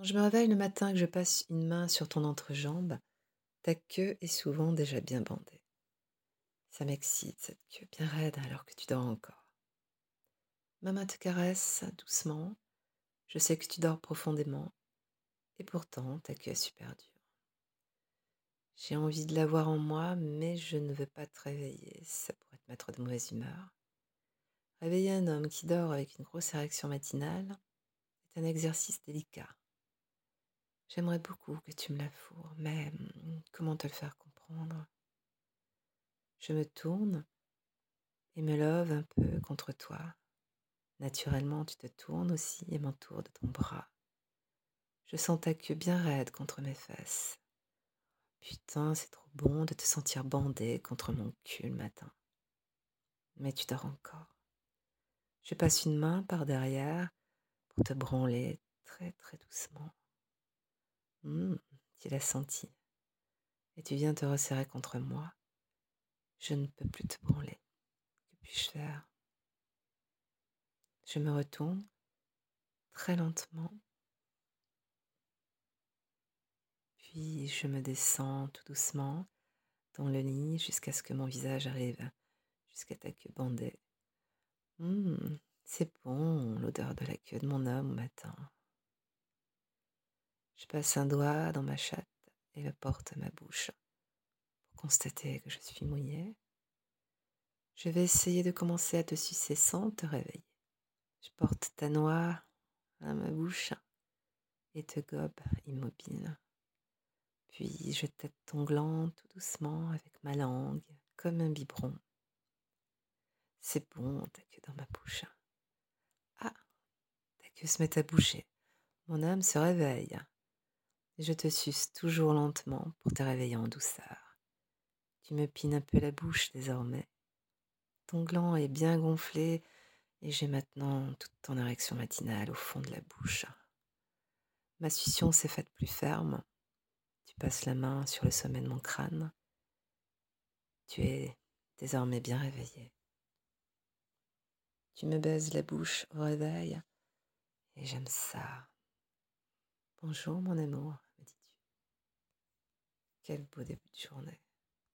Quand je me réveille le matin et que je passe une main sur ton entrejambe, ta queue est souvent déjà bien bandée. Ça m'excite, cette queue bien raide alors que tu dors encore. Ma main te caresse doucement. Je sais que tu dors profondément. Et pourtant, ta queue est super dure. J'ai envie de l'avoir en moi, mais je ne veux pas te réveiller. Ça pourrait te mettre de mauvaise humeur. Réveiller un homme qui dort avec une grosse érection matinale est un exercice délicat. J'aimerais beaucoup que tu me la fourres, mais hum, comment te le faire comprendre? Je me tourne et me love un peu contre toi. Naturellement, tu te tournes aussi et m'entoures de ton bras. Je sens ta queue bien raide contre mes fesses. Putain, c'est trop bon de te sentir bandé contre mon cul le matin. Mais tu dors encore. Je passe une main par derrière pour te branler très très doucement. Mmh, tu l'as senti. Et tu viens te resserrer contre moi. Je ne peux plus te branler. Que puis-je faire? Je me retourne très lentement. Puis je me descends tout doucement dans le lit jusqu'à ce que mon visage arrive jusqu'à ta queue bandée. Mmh, c'est bon, l'odeur de la queue de mon homme au matin. Je passe un doigt dans ma chatte et le porte à ma bouche pour constater que je suis mouillée. Je vais essayer de commencer à te sucer sans te réveiller. Je porte ta noix à ma bouche et te gobe immobile. Puis je tête ton gland tout doucement avec ma langue, comme un biberon. C'est bon, ta queue dans ma bouche. Ah, ta queue se met à bouger. Mon âme se réveille. Je te suce toujours lentement pour te réveiller en douceur. Tu me pines un peu la bouche désormais. Ton gland est bien gonflé et j'ai maintenant toute ton érection matinale au fond de la bouche. Ma succion s'est faite plus ferme. Tu passes la main sur le sommet de mon crâne. Tu es désormais bien réveillé. Tu me baises la bouche au réveil et j'aime ça. Bonjour mon amour. Quel beau début de journée.